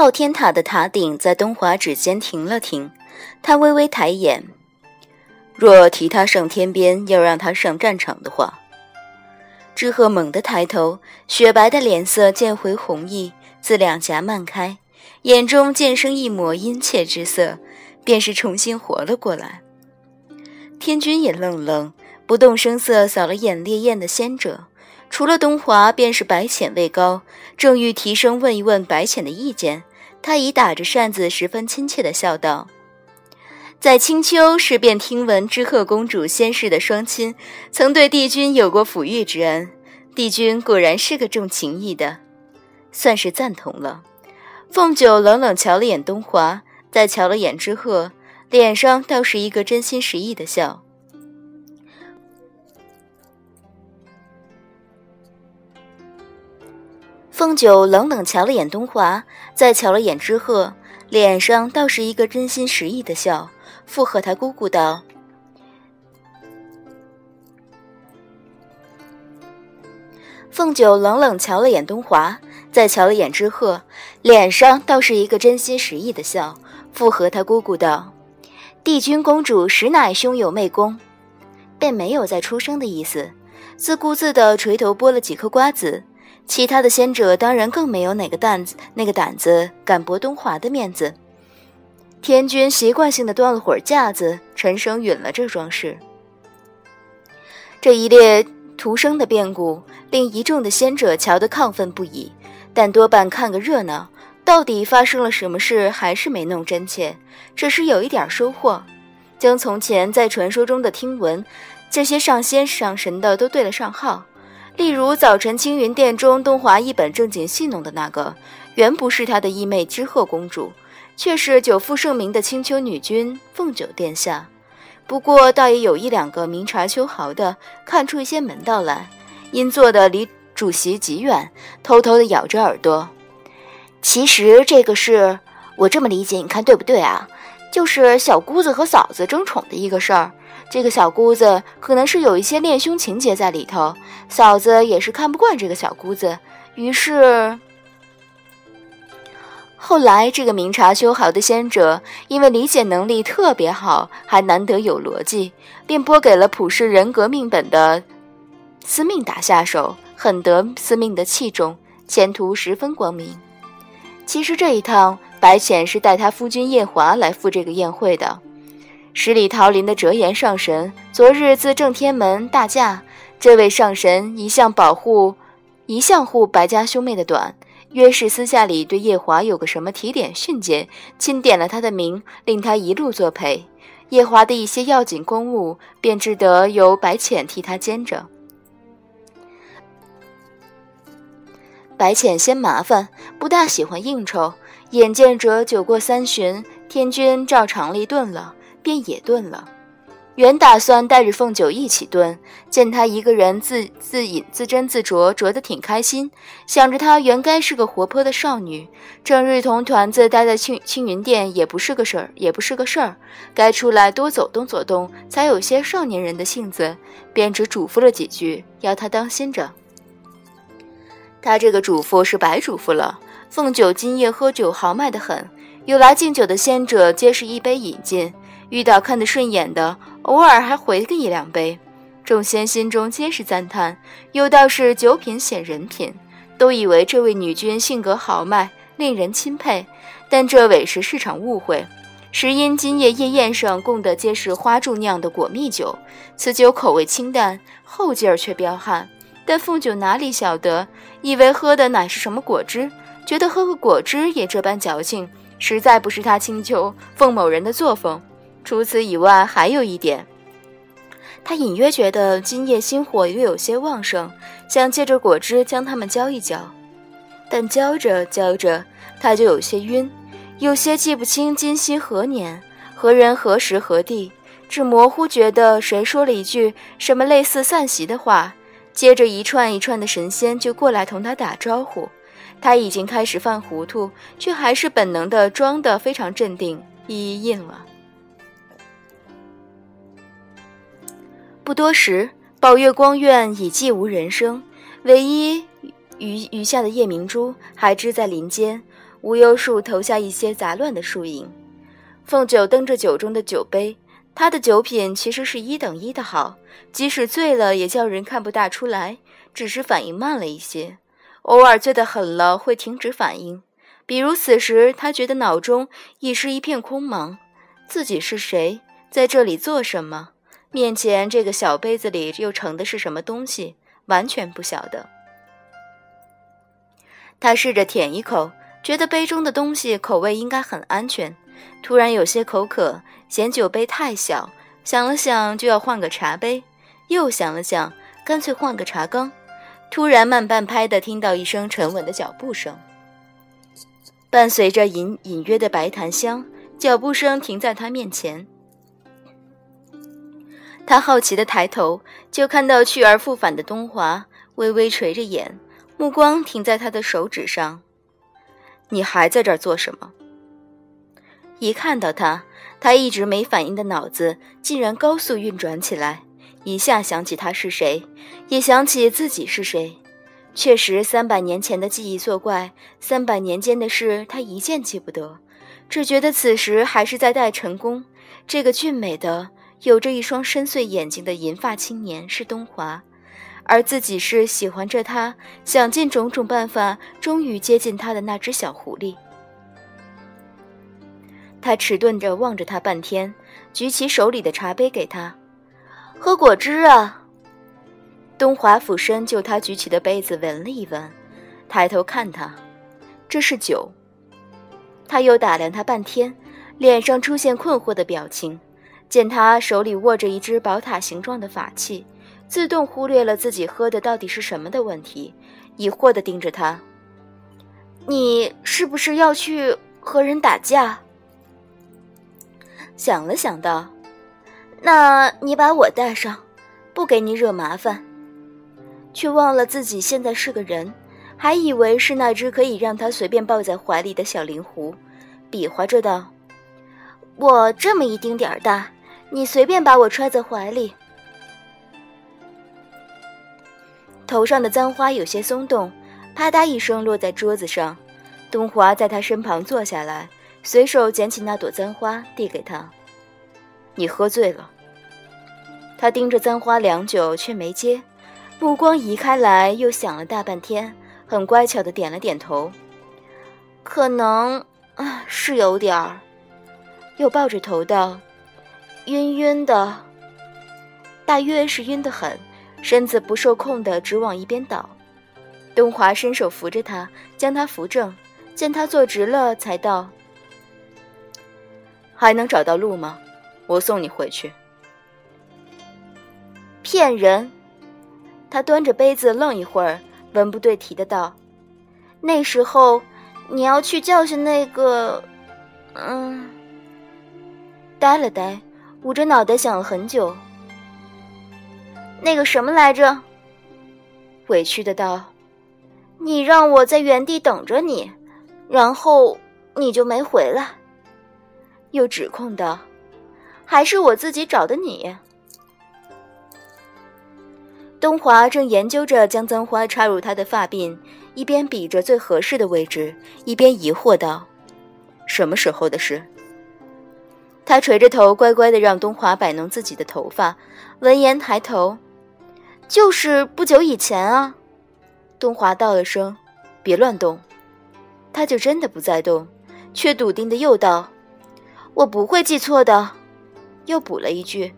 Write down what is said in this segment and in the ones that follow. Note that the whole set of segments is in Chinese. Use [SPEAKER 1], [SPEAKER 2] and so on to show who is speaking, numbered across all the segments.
[SPEAKER 1] 昊天塔的塔顶在东华指尖停了停，他微微抬眼。若提他上天边，要让他上战场的话，知鹤猛地抬头，雪白的脸色渐回红意，自两颊漫开，眼中渐生一抹殷切之色，便是重新活了过来。天君也愣愣，不动声色扫了眼烈焰的仙者，除了东华，便是白浅位高。正欲提声问一问白浅的意见，他已打着扇子，十分亲切地笑道。在青丘时便听闻知鹤公主先世的双亲曾对帝君有过抚育之恩，帝君果然是个重情义的，算是赞同了。凤九冷冷瞧了眼东华，再瞧了眼知鹤，脸上倒是一个真心实意的笑。凤九冷冷瞧了眼东华，再瞧了眼知鹤，脸上倒是一个真心实意的笑。附和他姑姑道：“凤九冷冷瞧了眼东华，再瞧了眼知鹤，脸上倒是一个真心实意的笑。附和他姑姑道：‘帝君公主实乃兄友妹恭，便没有再出声的意思，自顾自的垂头剥了几颗瓜子。其他的仙者当然更没有哪个胆子，那个胆子敢驳东华的面子。’”天君习惯性的端了会儿架子，沉声允了这桩事。这一列徒生的变故，令一众的仙者瞧得亢奋不已，但多半看个热闹。到底发生了什么事，还是没弄真切。只是有一点收获，将从前在传说中的听闻，这些上仙上神的都对了上号。例如早晨青云殿中，东华一本正经戏弄的那个，原不是他的义妹知鹤公主。却是久负盛名的青丘女君凤九殿下，不过倒也有一两个明察秋毫的看出一些门道来，因坐的离主席极远，偷偷的咬着耳朵。其实这个事我这么理解，你看对不对啊？就是小姑子和嫂子争宠的一个事儿。这个小姑子可能是有一些恋兄情节在里头，嫂子也是看不惯这个小姑子，于是。后来，这个明察秋毫的仙者，因为理解能力特别好，还难得有逻辑，便拨给了普世人格命本的司命打下手，很得司命的器重，前途十分光明。其实这一趟，白浅是带他夫君夜华来赴这个宴会的。十里桃林的折颜上神，昨日自正天门大驾，这位上神一向保护，一向护白家兄妹的短。约是私下里对夜华有个什么提点训诫，钦点了他的名，令他一路作陪。夜华的一些要紧公务，便只得由白浅替他兼着。白浅嫌麻烦，不大喜欢应酬。眼见着酒过三巡，天君照常例顿了，便也顿了。原打算带着凤九一起炖，见他一个人自自饮自斟自酌，酌得挺开心。想着她原该是个活泼的少女，整日同团子待在青青云殿也不是个事儿，也不是个事儿。该出来多走动走动，才有些少年人的性子。便只嘱咐了几句，要他当心着。他这个嘱咐是白嘱咐了。凤九今夜喝酒豪迈得很，有来敬酒的仙者皆是一杯饮尽，遇到看得顺眼的。偶尔还回个一两杯，众仙心中皆是赞叹，又道是酒品显人品，都以为这位女君性格豪迈，令人钦佩。但这委实是场误会，实因今夜夜宴上供的皆是花柱酿的果蜜酒，此酒口味清淡，后劲儿却彪悍。但凤九哪里晓得，以为喝的乃是什么果汁，觉得喝个果汁也这般矫情，实在不是他青丘凤某人的作风。除此以外，还有一点，他隐约觉得今夜心火又有些旺盛，想借着果汁将他们浇一浇。但浇着浇着，他就有些晕，有些记不清今夕何年、何人、何时、何地，只模糊觉得谁说了一句什么类似散席的话，接着一串一串的神仙就过来同他打招呼。他已经开始犯糊涂，却还是本能的装得非常镇定，一一应了。不多时，宝月光院已寂无人声，唯一余余下的夜明珠还支在林间。无忧树投下一些杂乱的树影。凤九蹬着酒中的酒杯，他的酒品其实是一等一的好，即使醉了也叫人看不大出来，只是反应慢了一些。偶尔醉得狠了，会停止反应。比如此时，他觉得脑中已是一片空茫，自己是谁，在这里做什么？面前这个小杯子里又盛的是什么东西？完全不晓得。他试着舔一口，觉得杯中的东西口味应该很安全。突然有些口渴，嫌酒杯太小，想了想就要换个茶杯，又想了想，干脆换个茶缸。突然慢半拍的听到一声沉稳的脚步声，伴随着隐隐约的白檀香，脚步声停在他面前。他好奇的抬头，就看到去而复返的东华，微微垂着眼，目光停在他的手指上。你还在这儿做什么？一看到他，他一直没反应的脑子竟然高速运转起来。一下想起他是谁，也想起自己是谁。确实，三百年前的记忆作怪，三百年间的事他一件记不得，只觉得此时还是在待成功。这个俊美的、有着一双深邃眼睛的银发青年是东华，而自己是喜欢着他，想尽种种办法，终于接近他的那只小狐狸。他迟钝着望着他半天，举起手里的茶杯给他。喝果汁啊！东华俯身就他举起的杯子闻了一闻，抬头看他，这是酒。他又打量他半天，脸上出现困惑的表情。见他手里握着一只宝塔形状的法器，自动忽略了自己喝的到底是什么的问题，疑惑地盯着他：“你是不是要去和人打架？”想了想道。那你把我带上，不给你惹麻烦，却忘了自己现在是个人，还以为是那只可以让他随便抱在怀里的小灵狐，比划着道：“我这么一丁点儿大，你随便把我揣在怀里。”头上的簪花有些松动，啪嗒一声落在桌子上。东华在他身旁坐下来，随手捡起那朵簪花递给他。你喝醉了。他盯着簪花良久，却没接，目光移开来，又想了大半天，很乖巧的点了点头。可能啊，是有点儿。又抱着头道：“晕晕的，大约是晕得很，身子不受控的直往一边倒。”东华伸手扶着他，将他扶正，见他坐直了，才道：“还能找到路吗？”我送你回去。骗人！他端着杯子愣一会儿，文不对题的道：“那时候你要去教训那个……嗯。”呆了呆，捂着脑袋想了很久。那个什么来着？委屈的道：“你让我在原地等着你，然后你就没回来。”又指控道。还是我自己找的你。东华正研究着将簪花插入他的发鬓，一边比着最合适的位置，一边疑惑道：“什么时候的事？”他垂着头，乖乖的让东华摆弄自己的头发。闻言抬头：“就是不久以前啊。”东华道了声：“别乱动。”他就真的不再动，却笃定的又道：“我不会记错的。”又补了一句：“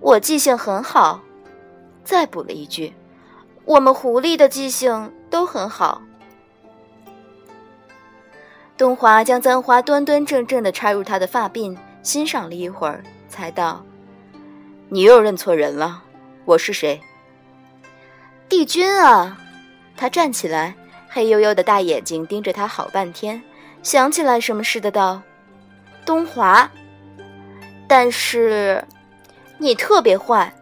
[SPEAKER 1] 我记性很好。”再补了一句：“我们狐狸的记性都很好。”东华将簪花端端正正地插入他的发鬓，欣赏了一会儿，才道：“你又认错人了。我是谁？”帝君啊！他站起来，黑黝黝的大眼睛盯着他好半天，想起来什么似的道：“东华。”但是，你特别坏。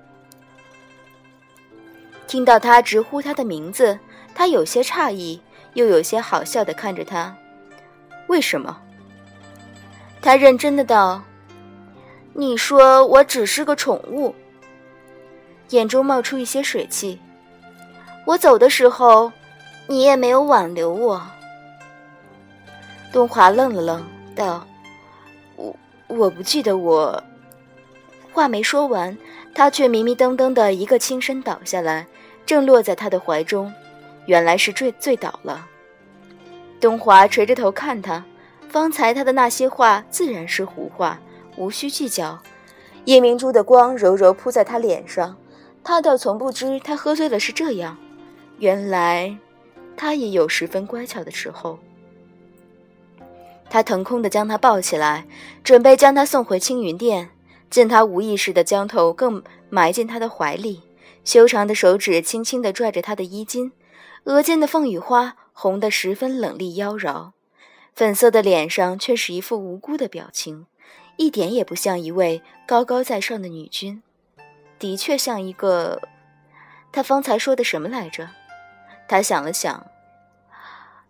[SPEAKER 1] 听到他直呼他的名字，他有些诧异，又有些好笑的看着他。为什么？他认真的道：“你说我只是个宠物。”眼中冒出一些水汽。我走的时候，你也没有挽留我。东华愣了愣，道：“我我不记得我。”话没说完，他却迷迷瞪瞪的一个轻身倒下来，正落在他的怀中。原来是醉醉倒了。东华垂着头看他，方才他的那些话自然是胡话，无需计较。夜明珠的光柔柔扑在他脸上，他倒从不知他喝醉了是这样。原来，他也有十分乖巧的时候。他腾空地将他抱起来，准备将他送回青云殿。见他无意识地将头更埋进他的怀里，修长的手指轻轻地拽着他的衣襟，额间的凤羽花红得十分冷厉妖娆，粉色的脸上却是一副无辜的表情，一点也不像一位高高在上的女君，的确像一个……她方才说的什么来着？她想了想，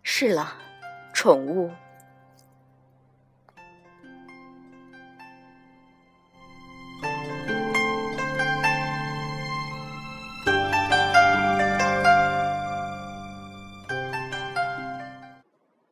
[SPEAKER 1] 是了，宠物。